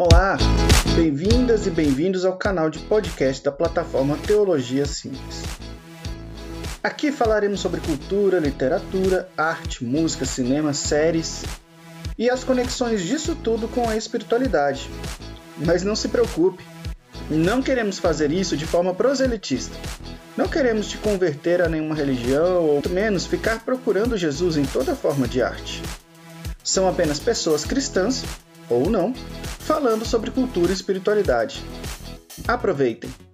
Olá, bem-vindas e bem-vindos ao canal de podcast da plataforma Teologia Simples. Aqui falaremos sobre cultura, literatura, arte, música, cinema, séries e as conexões disso tudo com a espiritualidade. Mas não se preocupe, não queremos fazer isso de forma proselitista. Não queremos te converter a nenhuma religião ou muito menos ficar procurando Jesus em toda forma de arte. São apenas pessoas cristãs, ou não, falando sobre cultura e espiritualidade. Aproveitem!